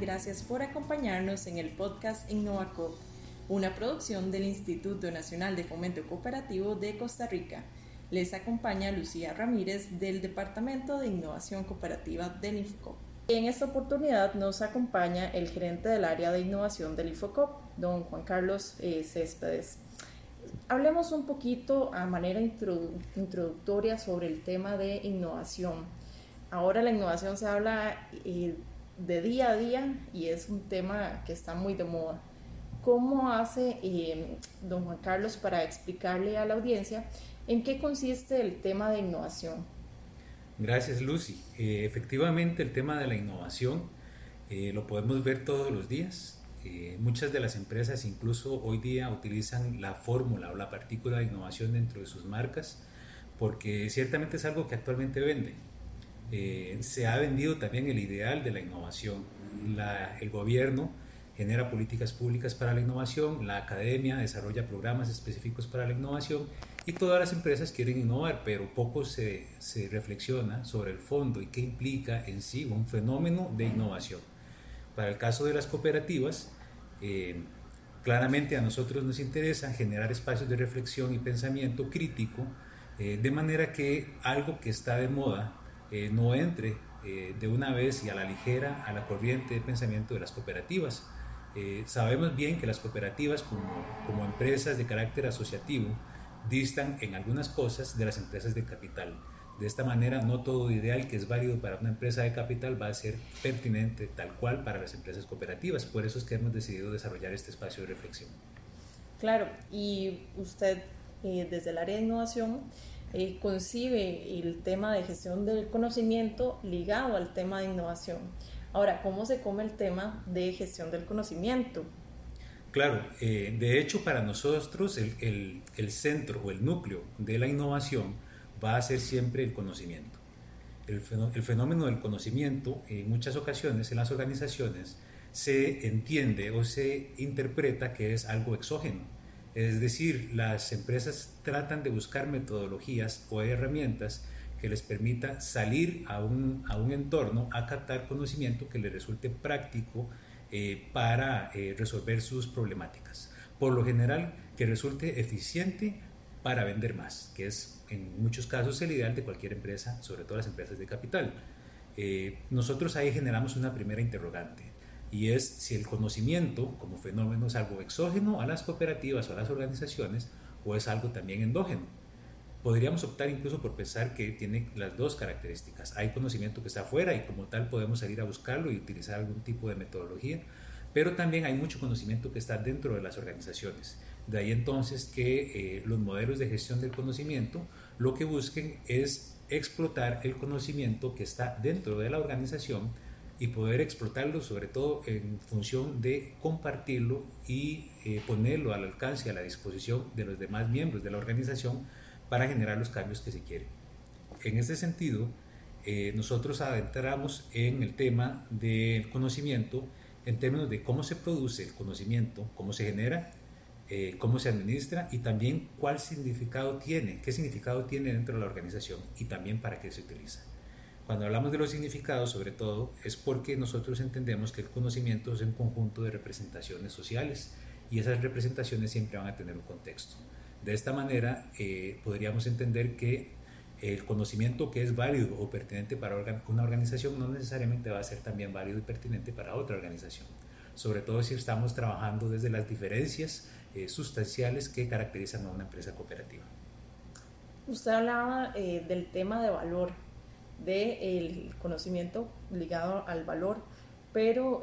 gracias por acompañarnos en el podcast InnovaCop, una producción del Instituto Nacional de Fomento Cooperativo de Costa Rica. Les acompaña Lucía Ramírez del Departamento de Innovación Cooperativa del Infocop. En esta oportunidad nos acompaña el gerente del área de innovación del Infocop, don Juan Carlos eh, Céspedes. Hablemos un poquito a manera introductoria sobre el tema de innovación. Ahora la innovación se habla eh, de día a día y es un tema que está muy de moda. ¿Cómo hace eh, don Juan Carlos para explicarle a la audiencia en qué consiste el tema de innovación? Gracias Lucy. Eh, efectivamente el tema de la innovación eh, lo podemos ver todos los días. muchas de las empresas incluso hoy día utilizan la fórmula o la partícula de innovación dentro de sus marcas porque ciertamente es algo que actualmente vende. Se ha vendido también el ideal de la innovación. el gobierno genera políticas públicas para la innovación, la academia desarrolla programas específicos para la innovación y todas las empresas quieren innovar, pero poco se, se reflexiona sobre el fondo y qué implica en sí un fenómeno de innovación. Para el caso de las cooperativas, eh, claramente a nosotros nos interesa generar espacios de reflexión y pensamiento crítico, eh, de manera que algo que está de moda eh, no entre de una vez y a la ligera a la corriente de pensamiento de las cooperativas eh, sabemos bien que las cooperativas como, empresas de carácter asociativo distan en algunas cosas de las empresas de capital. De esta manera, no todo ideal que es válido para una empresa de capital va a ser pertinente tal cual para las empresas cooperativas. Por eso es que hemos decidido desarrollar este espacio de reflexión. Claro, y usted eh, desde el área de innovación eh, concibe el tema de gestión del conocimiento ligado al tema de innovación. Ahora, ¿cómo se come el tema de gestión del conocimiento? Claro, eh, de hecho para nosotros el, centro o el núcleo de la innovación va a ser siempre el conocimiento. El, fenómeno del conocimiento en muchas ocasiones en las organizaciones se entiende o se interpreta que es algo exógeno. Es decir, las empresas tratan de buscar metodologías o herramientas que les permita salir a un, a un entorno a captar conocimiento que les resulte práctico eh, para eh, resolver sus problemáticas. Por lo general, que resulte eficiente para vender más, que es en muchos casos el ideal de cualquier empresa, sobre todo las empresas de capital. Eh, nosotros ahí generamos una primera interrogante y es si el conocimiento como fenómeno es algo exógeno a las cooperativas o a las organizaciones o es algo también endógeno podríamos optar incluso por pensar que tiene las dos características. Hay conocimiento que está afuera y como tal podemos salir a buscarlo y utilizar algún tipo de metodología, pero también hay mucho conocimiento que está dentro de las organizaciones. De ahí entonces que eh, los modelos de gestión del conocimiento lo que busquen es explotar el conocimiento que está dentro de la organización y poder explotarlo sobre todo en función de compartirlo y eh, ponerlo al alcance, a la disposición de los demás miembros de la organización para generar los cambios que se quieren. En este sentido, eh, nosotros adentramos en el tema del conocimiento en términos de cómo se produce el conocimiento, cómo se genera, eh, cómo se administra y también cuál significado tiene, qué significado tiene dentro de la organización y también para qué se utiliza. Cuando hablamos de los significados, sobre todo, es porque nosotros entendemos que el conocimiento es un conjunto de representaciones sociales y esas representaciones siempre van a tener un contexto. De esta manera eh, podríamos entender que el conocimiento que es válido o pertinente para una organización no necesariamente va a ser también válido y pertinente para otra organización, sobre todo si estamos trabajando desde las diferencias eh, sustanciales que caracterizan a una empresa cooperativa. Usted hablaba eh, del tema de valor, del conocimiento ligado al valor, pero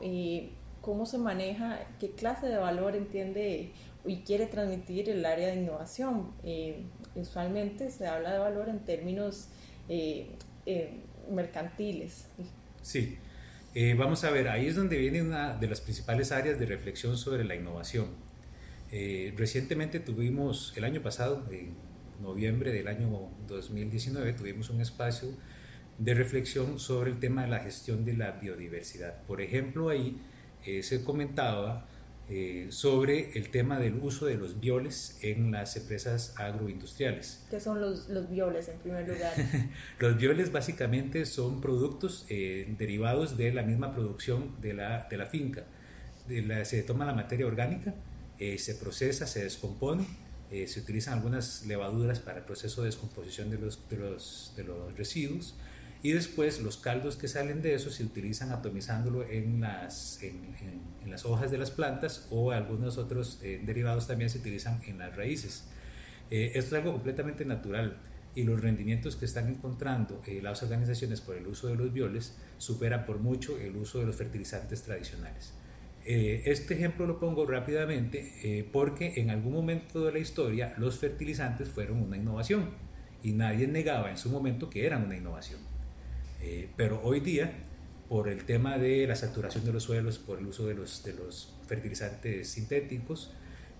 ¿cómo se maneja, qué clase de valor entiende y quiere transmitir el área de innovación. Eh, usualmente se habla de valor en términos eh, eh, mercantiles. Sí, vamos a ver, ahí es donde viene una de las principales áreas de reflexión sobre la innovación. recientemente tuvimos, el año pasado, en noviembre del año 2019, tuvimos un espacio de reflexión sobre el tema de la gestión de la biodiversidad. Por ejemplo, ahí se comentaba eh, sobre el tema del uso de los bioles en las empresas agroindustriales. ¿Qué son los, los bioles en primer lugar? los bioles básicamente son productos eh, derivados de la misma producción de la, de la finca. se toma la materia orgánica, eh, se procesa, se descompone, se utilizan algunas levaduras para el proceso de descomposición de los, de los, de los residuos y después los caldos que salen de eso se utilizan atomizándolo en las, en, en, las hojas de las plantas o algunos otros eh, derivados también se utilizan en las raíces. Eh, esto es algo completamente natural y los rendimientos que están encontrando eh, las organizaciones por el uso de los bioles supera por mucho el uso de los fertilizantes tradicionales. este ejemplo lo pongo rápidamente porque en algún momento de la historia los fertilizantes fueron una innovación y nadie negaba en su momento que eran una innovación. Eh, pero hoy día, por el tema de la saturación de los suelos, por el uso de los, de los fertilizantes sintéticos,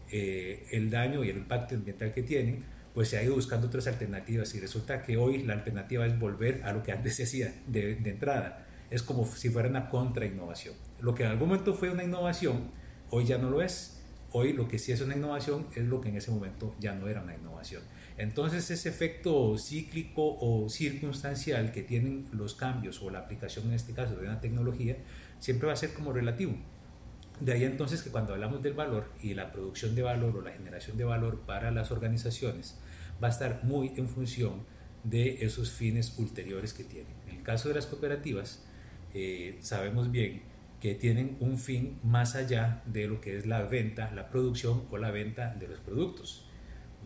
eh, el daño y el impacto ambiental que tienen, pues se ha ido buscando otras alternativas y resulta que hoy la alternativa es volver a lo que antes se hacía de, de entrada. Es como si fuera una contra-innovación. Lo que en algún momento fue una innovación, hoy ya no lo es. Hoy lo que sí es una innovación es lo que en ese momento ya no era una innovación. Entonces ese efecto cíclico o circunstancial que tienen los cambios o la aplicación en este caso de una tecnología siempre va a ser como relativo. De ahí entonces que cuando hablamos del valor y la producción de valor o la generación de valor para las organizaciones va a estar muy en función de esos fines ulteriores que tienen. En el caso de las cooperativas, eh, sabemos bien que tienen un fin más allá de lo que es la venta, la producción o la venta de los productos.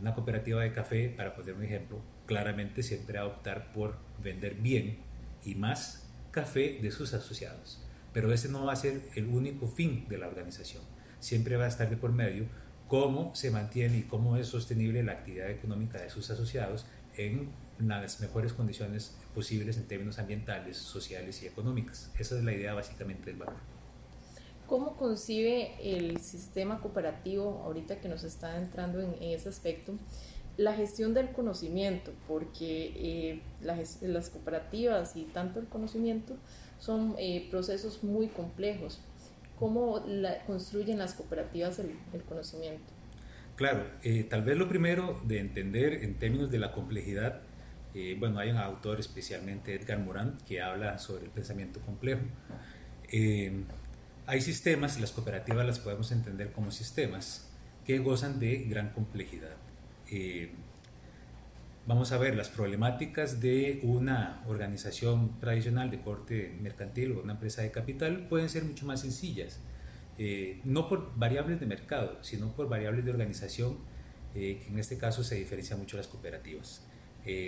Una cooperativa de café, para poner un ejemplo, claramente siempre va a optar por vender bien y más café de sus asociados. Pero ese no va a ser el único fin de la organización. Siempre va a estar de por medio cómo se mantiene y cómo es sostenible la actividad económica de sus asociados en las mejores condiciones posibles en términos ambientales, sociales y económicas. Esa es la idea básicamente del valor. ¿Cómo concibe el sistema cooperativo, ahorita que nos está entrando en, ese aspecto, la gestión del conocimiento? Porque eh, las, cooperativas y tanto el conocimiento son eh, procesos muy complejos. ¿Cómo construyen las cooperativas el, conocimiento? Claro, eh, tal vez lo primero de entender en términos de la complejidad, bueno, hay un autor especialmente, Edgar Morin, que habla sobre el pensamiento complejo. Hay sistemas, las cooperativas las podemos entender como sistemas, que gozan de gran complejidad. Eh, vamos a ver las problemáticas de una organización tradicional de corte mercantil o una empresa de capital pueden ser mucho más sencillas, eh, no por variables de mercado, sino por variables de organización, eh, que en este caso se diferencia mucho las cooperativas.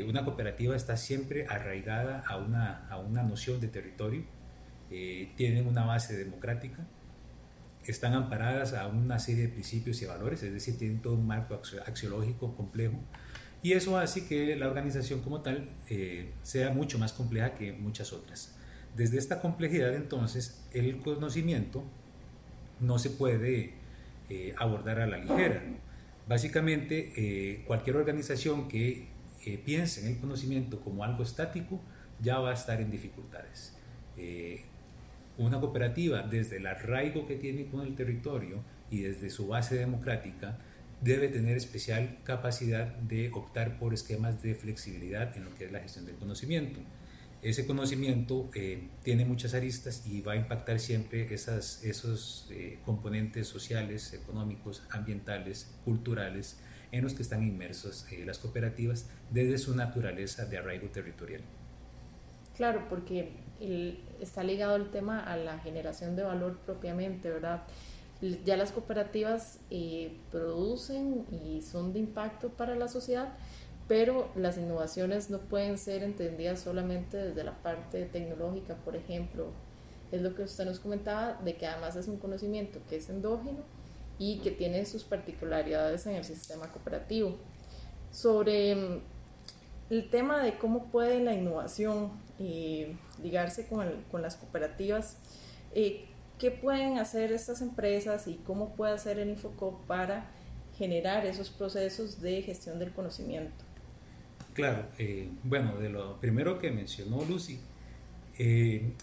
Una cooperativa está siempre arraigada a una, a una noción de territorio, eh, tienen una base democrática, están amparadas a una serie de principios y valores, es decir, tienen todo un marco axiológico complejo, y eso hace que la organización como tal eh, sea mucho más compleja que muchas otras. Desde esta complejidad entonces el conocimiento no se puede eh, abordar a la ligera. Básicamente cualquier organización que piense en el conocimiento como algo estático ya va a estar en dificultades una cooperativa, desde el arraigo que tiene con el territorio y desde su base democrática, debe tener especial capacidad de optar por esquemas de flexibilidad en lo que es la gestión del conocimiento. Ese conocimiento eh, tiene muchas aristas y va a impactar siempre esos eh, componentes sociales, económicos, ambientales, culturales en los que están inmersos eh, las cooperativas desde su naturaleza de arraigo territorial. Claro, porque está ligado el tema a la generación de valor propiamente, ¿verdad? Ya las cooperativas eh, producen y son de impacto para la sociedad, pero las innovaciones no pueden ser entendidas solamente desde la parte tecnológica, por ejemplo. Es lo que usted nos comentaba, de que además es un conocimiento que es endógeno y que tiene sus particularidades en el sistema cooperativo. Sobre mm, el tema de cómo puede la innovación eh, ligarse con, las cooperativas. Eh, ¿Qué pueden hacer estas empresas y cómo puede hacer el Infocop para generar esos procesos de gestión del conocimiento? Claro, eh, bueno, de lo primero que mencionó Lucy,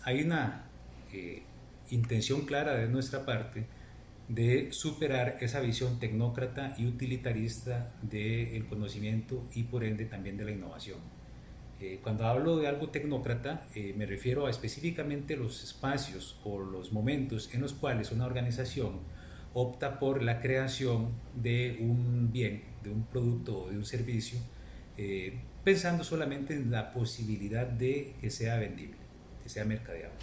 hay una intención clara de nuestra parte de superar esa visión tecnócrata y utilitarista del conocimiento y por ende también de la innovación. Eh, cuando hablo de algo tecnócrata, eh, me refiero a específicamente los espacios o los momentos en los cuales una organización opta por la creación de un bien, de un producto o de un servicio, eh, pensando solamente en la posibilidad de que sea vendible, que sea mercadeable.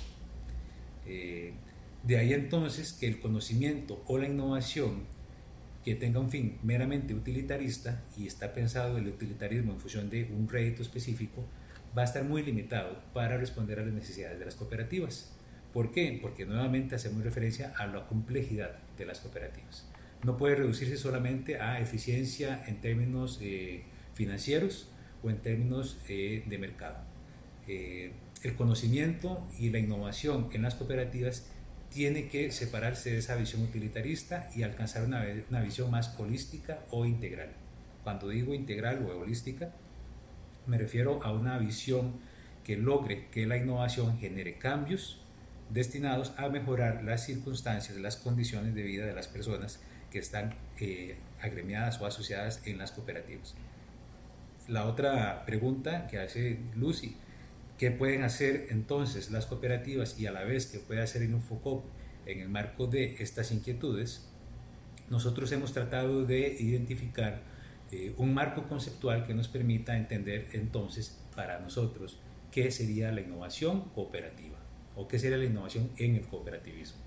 de ahí entonces que el conocimiento o la innovación que tenga un fin meramente utilitarista y está pensado el utilitarismo en función de un rédito específico, va a estar muy limitado para responder a las necesidades de las cooperativas. ¿Por qué? Porque nuevamente hacemos referencia a la complejidad de las cooperativas. No puede reducirse solamente a eficiencia en términos eh, financieros o en términos eh, de mercado. Eh, el conocimiento y la innovación en las cooperativas tiene que separarse de esa visión utilitarista y alcanzar una, una visión más holística o integral. Cuando digo integral o holística, me refiero a una visión que logre que la innovación genere cambios destinados a mejorar las circunstancias, las condiciones de vida de las personas que están eh, agremiadas o asociadas en las cooperativas. La otra pregunta que hace Lucy ¿Qué pueden hacer entonces las cooperativas y a la vez que puede hacer Infocop en el marco de estas inquietudes? Nosotros hemos tratado de identificar eh, un marco conceptual que nos permita entender entonces para nosotros qué sería la innovación cooperativa o qué sería la innovación en el cooperativismo.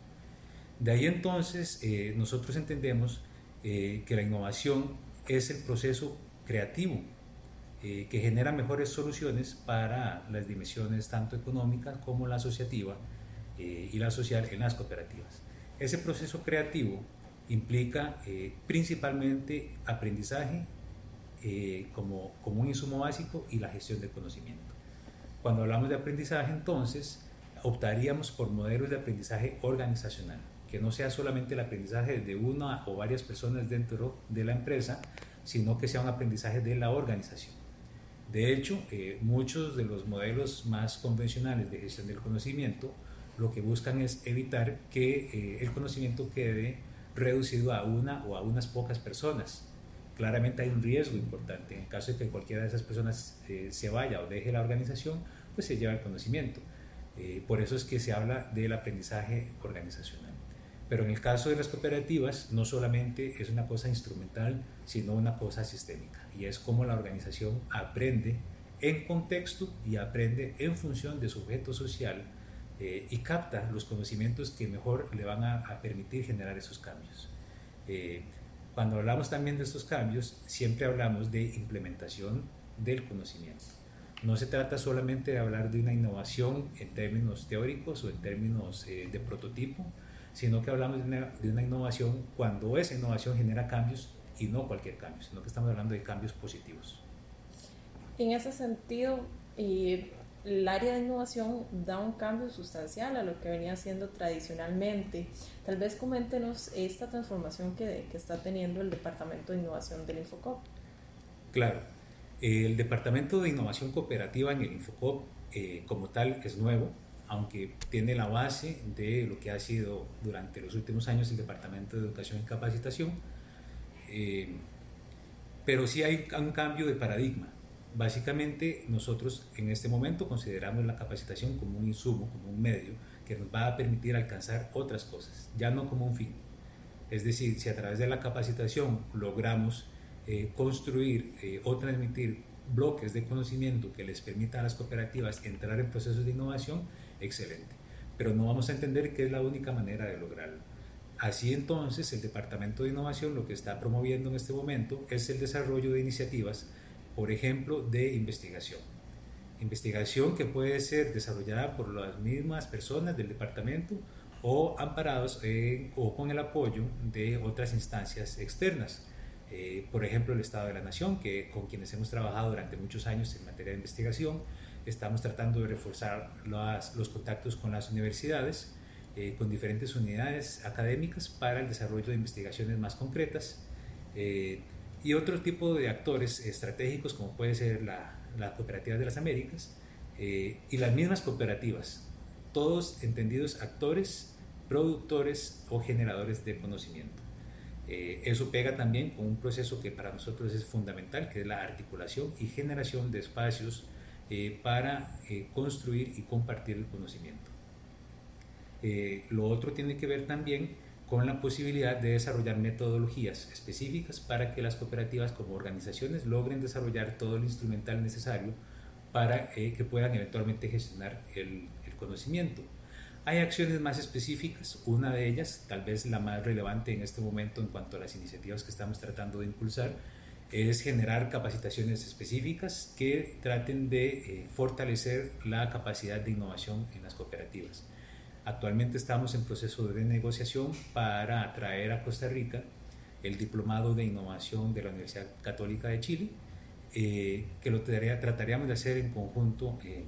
De ahí entonces eh, nosotros entendemos eh, que la innovación es el proceso creativo eh, que genera mejores soluciones para las dimensiones tanto económicas como la asociativa eh, y la social en las cooperativas. Ese proceso creativo implica eh, principalmente aprendizaje como, como un insumo básico y la gestión del conocimiento. Cuando hablamos de aprendizaje, entonces, optaríamos por modelos de aprendizaje organizacional, que no sea solamente el aprendizaje de una o varias personas dentro de la empresa, sino que sea un aprendizaje de la organización. De hecho, eh, muchos de los modelos más convencionales de gestión del conocimiento lo que buscan es evitar que eh, el conocimiento quede reducido a una o a unas pocas personas. Claramente hay un riesgo importante. En caso de que cualquiera de esas personas eh, se vaya o deje la organización, pues se lleva el conocimiento. por eso es que se habla del aprendizaje organizacional. Pero en el caso de las cooperativas, no solamente es una cosa instrumental, sino una cosa sistémica. Y es como la organización aprende en contexto y aprende en función de su objeto social eh, y capta los conocimientos que mejor le van a, permitir generar esos cambios. Eh, cuando hablamos también de estos cambios, siempre hablamos de implementación del conocimiento. No se trata solamente de hablar de una innovación en términos teóricos o en términos eh, de prototipo, sino que hablamos de una, innovación cuando esa innovación genera cambios y no cualquier cambio, sino que estamos hablando de cambios positivos. En ese sentido, eh, el área de innovación da un cambio sustancial a lo que venía haciendo tradicionalmente. Tal vez coméntenos esta transformación que, que está teniendo el Departamento de Innovación del Infocop. Claro, el Departamento de Innovación Cooperativa en el Infocop eh, como tal es nuevo, aunque tiene la base de lo que ha sido durante los últimos años el Departamento de Educación y Capacitación, eh, pero sí hay un cambio de paradigma. Básicamente nosotros en este momento consideramos la capacitación como un insumo, como un medio que nos va a permitir alcanzar otras cosas, ya no como un fin. Es decir, si a través de la capacitación logramos eh, construir eh, o transmitir bloques de conocimiento que les permita a las cooperativas entrar en procesos de innovación, excelente. Pero no vamos a entender que es la única manera de lograrlo. Así entonces, el Departamento de Innovación lo que está promoviendo en este momento es el desarrollo de iniciativas, por ejemplo, de investigación. Investigación que puede ser desarrollada por las mismas personas del departamento o amparados o con el apoyo de otras instancias externas. Eh, por ejemplo, el Estado de la Nación, que, con quienes hemos trabajado durante muchos años en materia de investigación, estamos tratando de reforzar los contactos con las universidades, eh, con diferentes unidades académicas para el desarrollo de investigaciones más concretas eh, y otro tipo de actores estratégicos como puede ser la, la Cooperativa de las Américas eh, y las mismas cooperativas, todos entendidos actores productores o generadores de conocimiento. Eh, eso pega también con un proceso que para nosotros es fundamental, que es la articulación y generación de espacios eh, para eh, construir y compartir el conocimiento. lo otro tiene que ver también con la posibilidad de desarrollar metodologías específicas para que las cooperativas como organizaciones logren desarrollar todo el instrumental necesario para que puedan eventualmente gestionar el conocimiento. Hay acciones más específicas, una de ellas, tal vez la más relevante en este momento en cuanto a las iniciativas que estamos tratando de impulsar, es generar capacitaciones específicas que traten de eh, fortalecer la capacidad de innovación en las cooperativas. Actualmente estamos en proceso de negociación para atraer a Costa Rica el diplomado de innovación de la Universidad Católica de Chile, eh, que lo trataríamos de hacer en conjunto eh,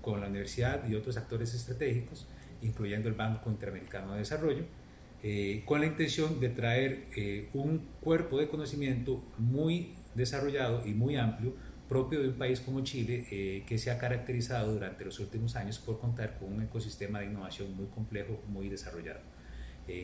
con la universidad y otros actores estratégicos incluyendo el Banco Interamericano de Desarrollo, eh, con la intención de traer eh, un cuerpo de conocimiento muy desarrollado y muy amplio propio de un país como Chile, eh, que se ha caracterizado durante los últimos años por contar con un ecosistema de innovación muy complejo, muy desarrollado.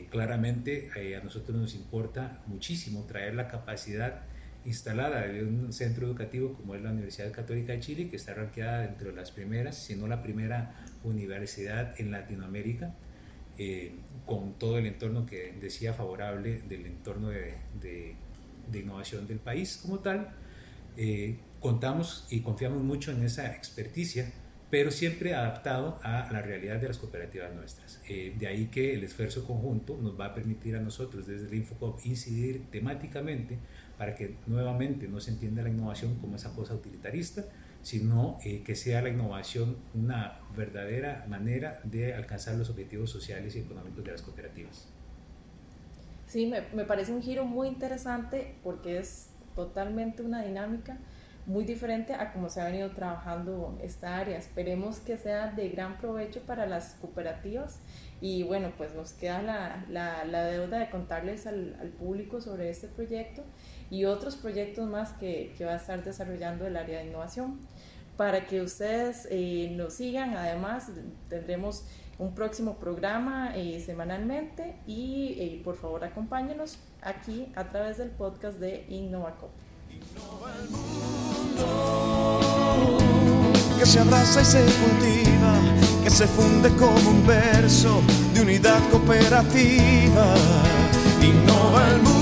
claramente a nosotros nos importa muchísimo traer la capacidad instalada de un centro educativo como es la Universidad Católica de Chile, que está ranqueada entre las primeras, si no la primera universidad en Latinoamérica, eh, con todo el entorno que decía favorable del entorno de, de, innovación del país como tal. Eh, contamos y confiamos mucho en esa experticia, pero siempre adaptado a la realidad de las cooperativas nuestras. Eh, de ahí que el esfuerzo conjunto nos va a permitir a nosotros desde el Infocop incidir temáticamente para que nuevamente no se entienda la innovación como esa cosa utilitarista, sino eh, que sea la innovación una verdadera manera de alcanzar los objetivos sociales y económicos de las cooperativas. Sí, me, me parece un giro muy interesante porque es totalmente una dinámica muy diferente a cómo se ha venido trabajando esta área. Esperemos que sea de gran provecho para las cooperativas y bueno, pues nos queda la, la, deuda de contarles al, público sobre este proyecto y otros proyectos más que, que va a estar desarrollando el área de innovación. Para que ustedes eh, nos sigan, además tendremos un próximo programa eh, semanalmente y eh, por favor acompáñenos aquí a través del podcast de InnovaCop. Que se abraza y se cultiva, que se funde como un verso de unidad cooperativa. Innova el mundo.